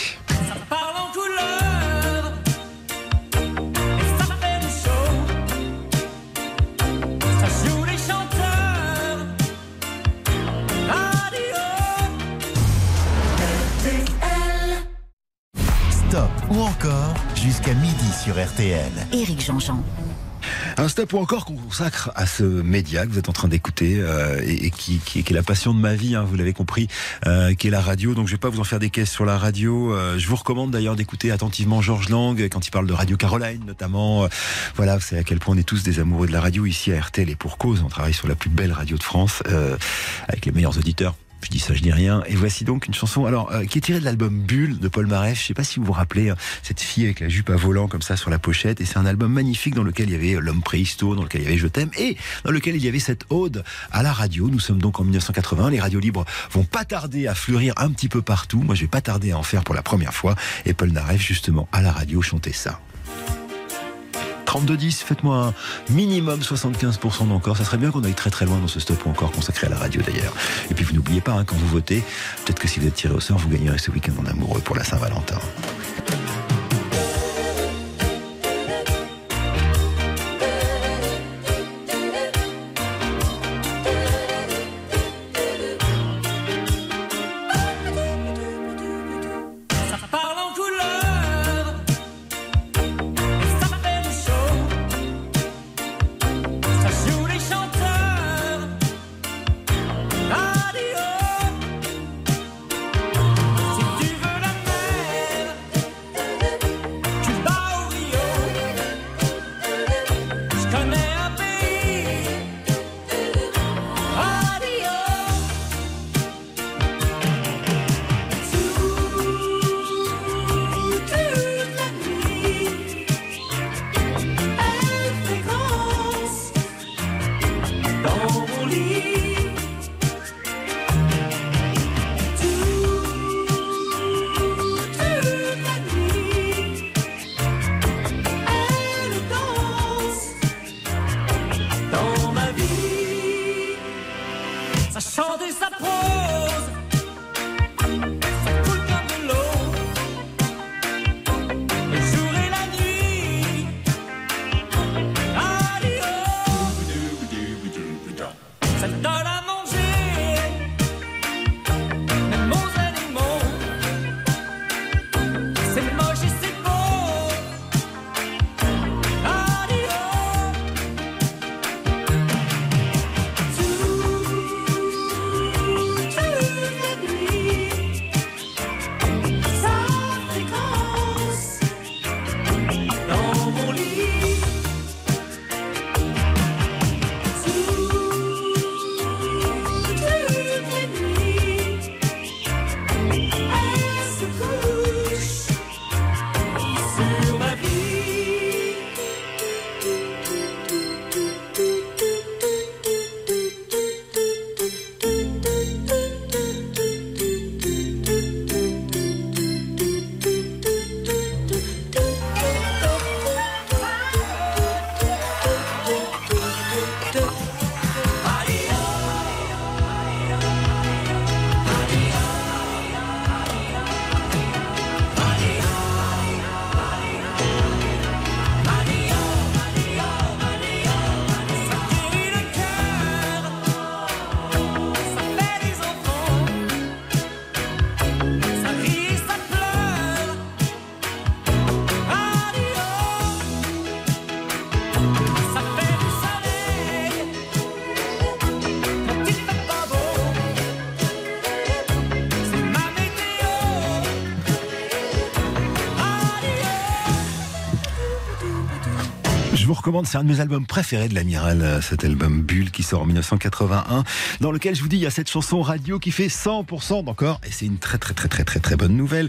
[SPEAKER 4] RTL.
[SPEAKER 1] Éric Jean-Jean.
[SPEAKER 2] Un stop ou encore qu'on consacre à ce média que vous êtes en train d'écouter euh, et, et qui, qui, qui est la passion de ma vie, hein, vous l'avez compris, euh, qui est la radio. Donc je vais pas vous en faire des caisses sur la radio. Euh, je vous recommande d'ailleurs d'écouter attentivement Georges Lang quand il parle de Radio Caroline notamment. Euh, voilà, c'est à quel point on est tous des amoureux de la radio ici à RTL et pour cause. On travaille sur la plus belle radio de France euh, avec les meilleurs auditeurs. Je dis ça, je dis rien. Et voici donc une chanson, alors euh, qui est tirée de l'album Bulle de Paul Marès. Je sais pas si vous vous rappelez hein, cette fille avec la jupe à volant comme ça sur la pochette. Et c'est un album magnifique dans lequel il y avait euh, l'homme préhisto, dans lequel il y avait Je t'aime, et dans lequel il y avait cette ode à la radio. Nous sommes donc en 1980. Les radios libres vont pas tarder à fleurir un petit peu partout. Moi, je vais pas tarder à en faire pour la première fois. Et Paul Naref, justement, à la radio, chantait ça. 32-10, faites-moi un minimum 75% d'encore. Ça serait bien qu'on aille très très loin dans ce stop ou encore consacré à la radio d'ailleurs. Et puis vous n'oubliez pas, hein, quand vous votez, peut-être que si vous êtes tiré au sort, vous gagnerez ce week-end en amoureux pour la Saint-Valentin. C'est un de mes albums préférés de l'Amiral, euh, cet album Bulle qui sort en 1981, dans lequel je vous dis, il y a cette chanson radio qui fait 100% d'encore, et c'est une très très très très très très bonne nouvelle.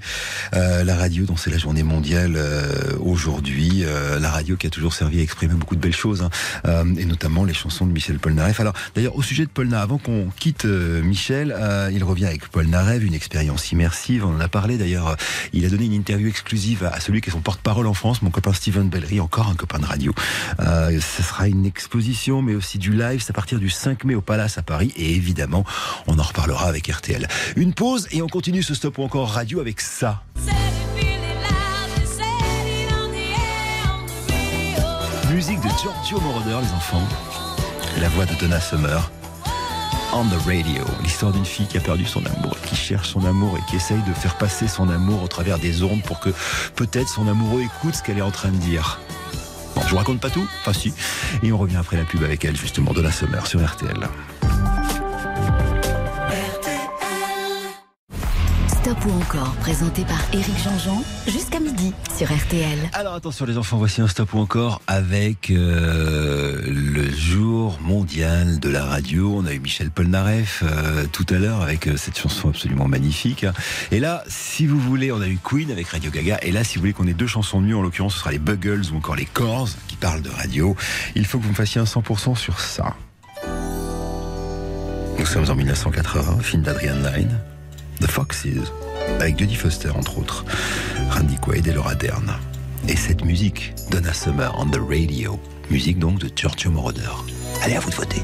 [SPEAKER 2] Euh, la radio, dont c'est la journée mondiale euh, aujourd'hui, la radio qui a toujours servi à exprimer beaucoup de belles choses, hein, et notamment les chansons de Michel Polnareff. Alors d'ailleurs, au sujet de Polnareff, avant qu'on quitte Michel, il revient avec Polnareff, une expérience immersive, on en a parlé d'ailleurs, il a donné une interview exclusive à, à celui qui est son porte-parole en France, mon copain Steven Bellery, encore un copain de radio. Euh, ce sera une exposition, mais aussi du live. C'est à partir du 5 mai au Palace à Paris. Et évidemment, on en reparlera avec RTL. Une pause et on continue ce stop ou encore radio avec ça. Musique de Giorgio Moroder, les enfants. La voix de Donna Summer. On the radio, l'histoire d'une fille qui a perdu son amour, qui cherche son amour et qui essaye de faire passer son amour au travers des ondes pour que peut-être son amoureux écoute ce qu'elle est en train de dire. Je raconte pas tout, enfin si. Et on revient après la pub avec elle, justement, de la Summer sur RTL.
[SPEAKER 1] Ou encore, présenté par Éric Jean-Jean, jusqu'à midi sur RTL.
[SPEAKER 2] Alors attention les enfants, voici un stop ou encore avec euh, le jour mondial de la radio. On a eu Michel Polnareff euh, tout à l'heure avec euh, cette chanson absolument magnifique. Et là, si vous voulez, on a eu Queen avec Radio Gaga. Et là, si vous voulez qu'on ait deux chansons de mieux, en l'occurrence, ce sera les Buggles ou encore les Corrs qui parlent de radio. Il faut que vous me fassiez un 100% sur ça. Nous sommes en 1980, film d'Adrian Lyne, The Foxes, avec Jodie Foster entre autres, Randy Quaid et Laura Dern. Et cette musique, Donna Summer on the radio, musique donc de Giorgio Moroder. Allez, à vous de voter.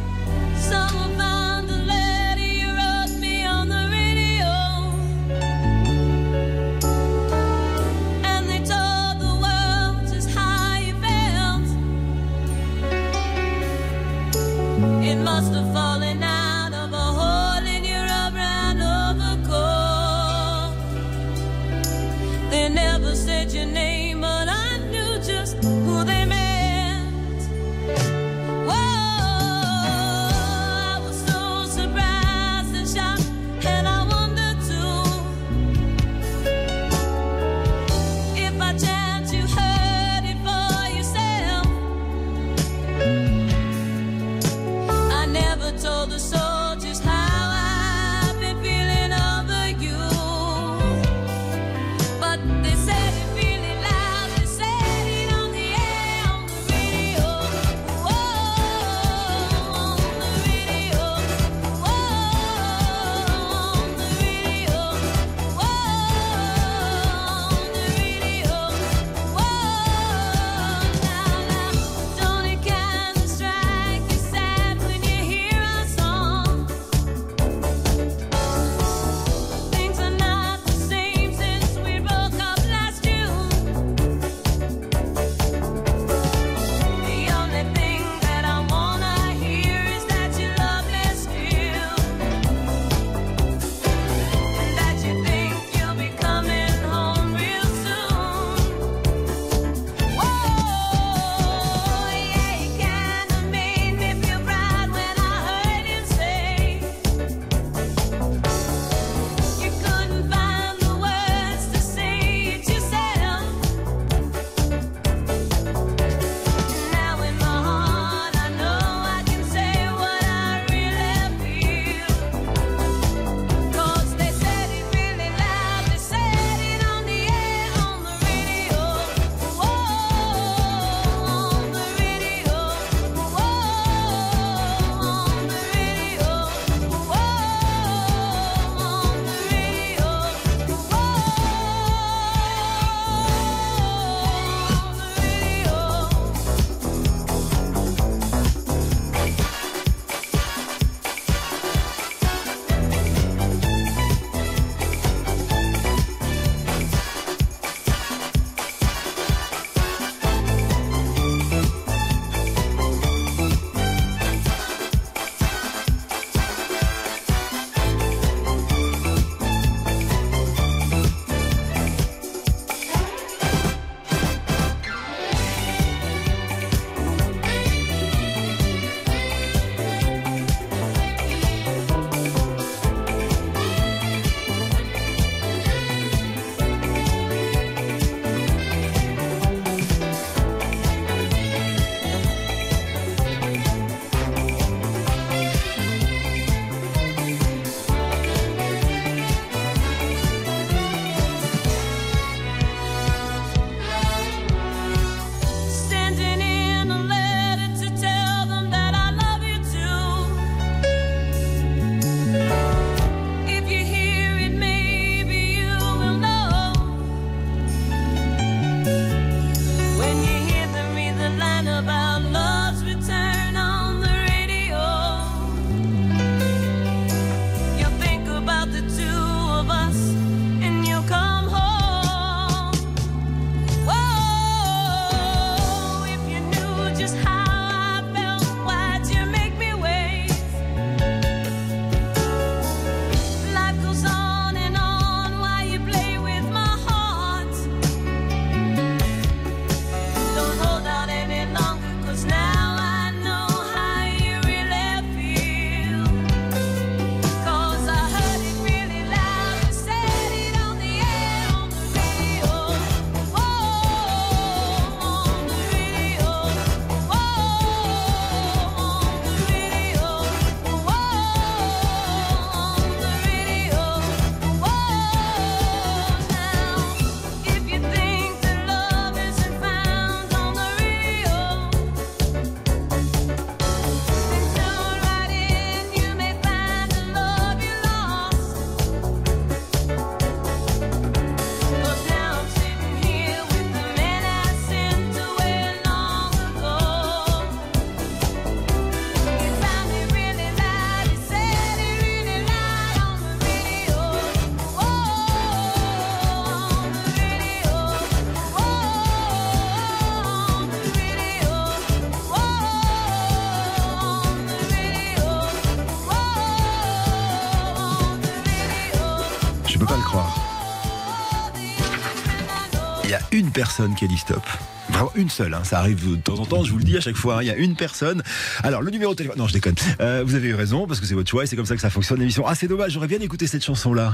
[SPEAKER 2] Personne qui a dit stop. Vraiment une seule, hein. ça arrive de temps en temps, je vous le dis à chaque fois, hein. il y a une personne. Alors le numéro de téléphone, non je déconne, Euh, vous avez eu raison parce que c'est votre choix et c'est comme ça que ça fonctionne l'émission. Ah c'est dommage, j'aurais bien écouté cette chanson là.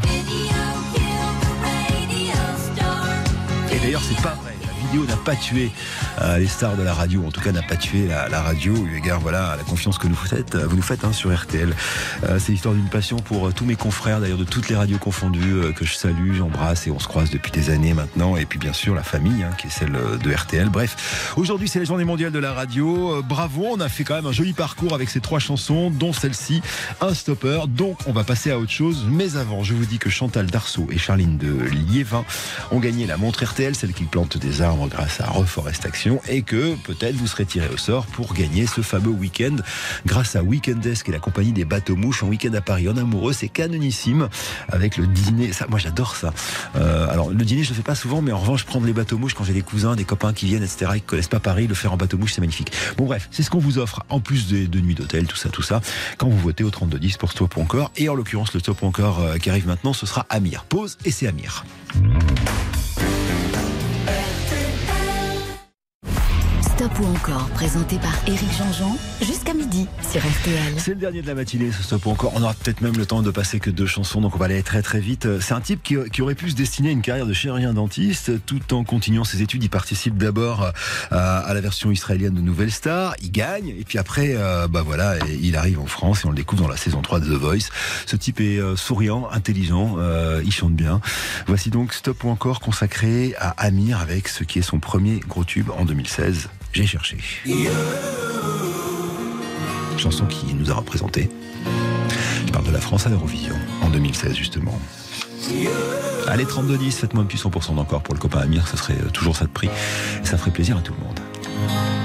[SPEAKER 2] Et d'ailleurs c'est pas vrai, la vidéo n'a pas tué euh, les stars de la radio, en tout cas n'a pas tué la, la radio, eu égard voilà, à la confiance que nous faites, vous nous faites hein, sur RTL. Euh, c'est l'histoire d'une passion pour euh, tous mes confrères, d'ailleurs de toutes les radios confondues, euh, que je salue, j'embrasse et on se croise depuis des années maintenant. Et puis bien sûr la famille, hein, qui est celle euh, de RTL. Bref, aujourd'hui c'est la journée mondiale de la radio. Euh, bravo, on a fait quand même un joli parcours avec ces trois chansons, dont celle-ci, un stopper. Donc on va passer à autre chose. Mais avant, je vous dis que Chantal Darceau et Charline de Liévin ont gagné la montre RTL, celle qui plante des arbres grâce à Reforestation, et que peut-être vous serez tiré au sort pour gagner ce fameux week-end grâce à Weekendesk et la compagnie des bateaux mouches en week-end à Paris. En amoureux, c'est canonissime avec le dîner. Moi j'adore ça. Euh, alors le dîner, je le fais pas souvent, mais en revanche, prendre les bateaux mouches quand j'ai des cousins, des copains qui viennent, etc., qui connaissent pas Paris, le faire en bateau mouche, c'est magnifique. Bon bref, c'est ce qu'on vous offre en plus de, de nuits d'hôtel, tout ça, tout ça, quand vous votez au 3210 pour Stop encore. Et en l'occurrence, le Stop encore euh, qui arrive maintenant, ce sera Amir. Pause et c'est Amir.
[SPEAKER 1] Stop ou encore, présenté par Éric Jean-Jean, jusqu'à midi sur RTL.
[SPEAKER 2] C'est le dernier de la matinée, ce stop ou encore. On aura peut-être même le temps de passer que deux chansons, donc on va aller très très vite. C'est un type qui, qui aurait pu se destiner à une carrière de chirurgien dentiste tout en continuant ses études. Il participe d'abord à, à la version israélienne de Nouvelle Star, il gagne, et puis après, euh, bah voilà, il arrive en France et on le découvre dans la saison 3 de The Voice. Ce type est euh, souriant, intelligent, euh, il chante bien. Voici donc Stop ou encore consacré à Amir avec ce qui est son premier gros tube en 2016. J'ai cherché. Chanson qui nous a représenté. Je parle de la France à l'Eurovision en 2016 justement. Allez 32-10, faites-moi un petit 100% d'encore pour le copain Amir, ça serait euh, toujours ça de prix. Ça ferait plaisir à tout le monde.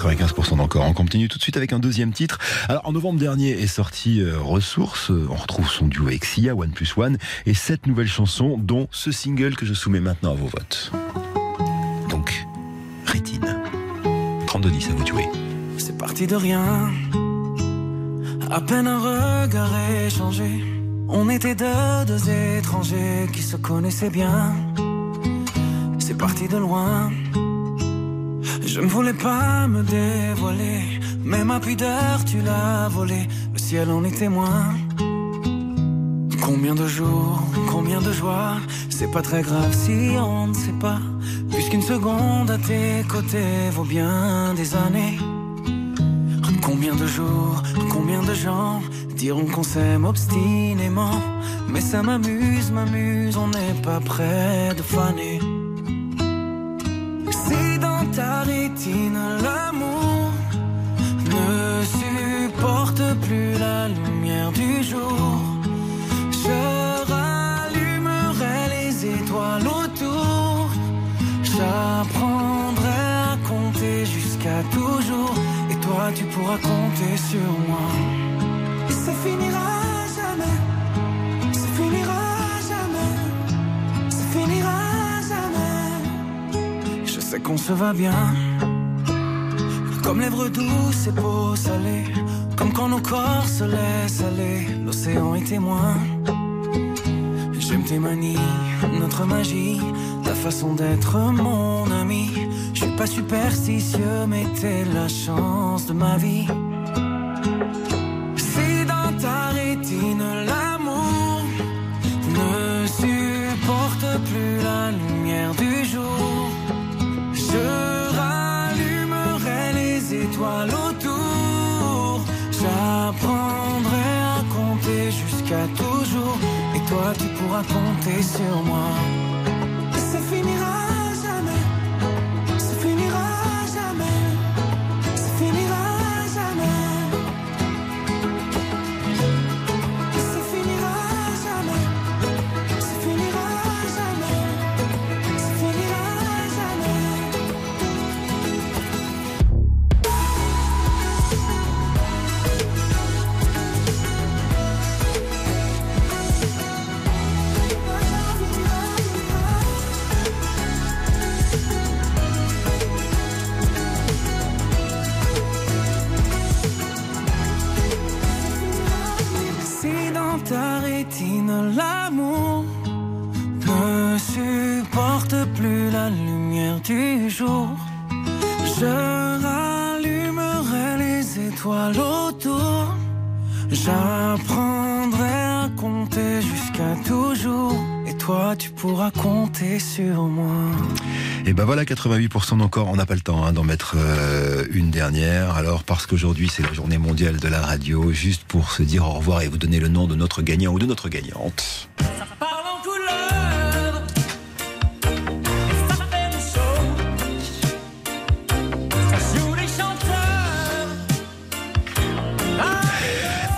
[SPEAKER 2] 95% d'encore. On continue tout de suite avec un deuxième titre. Alors en novembre dernier est sorti euh, Ressources. On retrouve son duo avec Sia, One Plus One, et sept nouvelles chansons, dont ce single que je soumets maintenant à vos votes. Donc, Rétine. 32-10 à vous jouer.
[SPEAKER 6] C'est parti de rien. À peine un regard échangé. On était deux, deux étrangers qui se connaissaient bien. C'est parti de loin. Je ne voulais pas me dévoiler. Mais ma pudeur, tu l'as volée. Le ciel en est témoin. Combien de jours, combien de joie. C'est pas très grave si on ne sait pas. Puisqu'une seconde à tes côtés vaut bien des années. Combien de jours, combien de gens diront qu'on s'aime obstinément. Mais ça m'amuse, m'amuse, on n'est pas près de faner. L'amour ne supporte plus la lumière du jour, je rallumerai les étoiles autour. J'apprendrai à compter jusqu'à toujours. Et toi, tu pourras compter sur moi. Et ça finira jamais. Sais qu'on se va bien. Comme lèvres douces et peau salée. Comme quand nos corps se laissent aller. L'océan est témoin. J'aime tes manies, notre magie, ta façon d'être mon ami. Je suis pas superstitieux, mais t'es la chance de ma vie. Pourras compter sur moi. Et
[SPEAKER 2] ben voilà, 88% d'encore. On n'a pas le temps hein, d'en mettre euh, une dernière. Alors, parce qu'aujourd'hui, c'est la journée mondiale de la radio, juste pour se dire au revoir et vous donner le nom de notre gagnant ou de notre gagnante.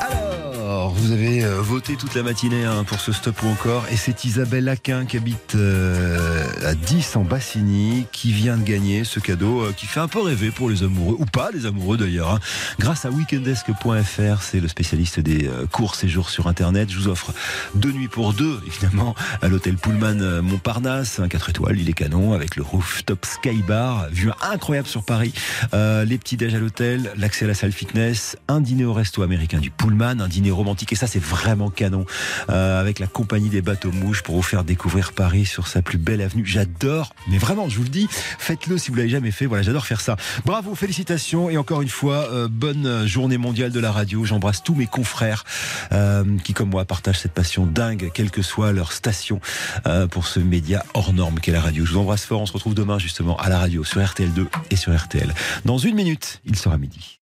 [SPEAKER 2] Alors, vous avez euh, voté toute la matinée hein, pour ce stop ou encore, et c'est Isabelle Aquin qui habite euh, à 10 en Bassigny qui vient de gagner ce cadeau euh, qui fait un peu rêver pour les amoureux, ou pas les amoureux d'ailleurs. hein. Grâce à weekendesk.fr, c'est le spécialiste des euh, courts séjours sur Internet. Je vous offre deux nuits pour deux, évidemment, à l'hôtel Pullman euh, Montparnasse, un 4 étoiles, il est canon, avec le rooftop Sky Bar, vue incroyable sur Paris, euh, les petits déj à l'hôtel, l'accès à la salle fitness, un dîner au resto américain du Pullman, un dîner romantique, et ça c'est vraiment canon, euh, avec la compagnie des bateaux mouches pour vous faire découvrir Paris sur sa plus belle J'adore, mais vraiment, je vous le dis, faites-le si vous l'avez jamais fait. Voilà, j'adore faire ça. Bravo, félicitations, et encore une fois, euh, bonne journée mondiale de la radio. J'embrasse tous mes confrères euh, qui, comme moi, partagent cette passion dingue, quelle que soit leur station, euh, pour ce média hors norme qu'est la radio. Je vous embrasse fort. On se retrouve demain justement à la radio sur RTL2 et sur RTL. Dans une minute, il sera midi.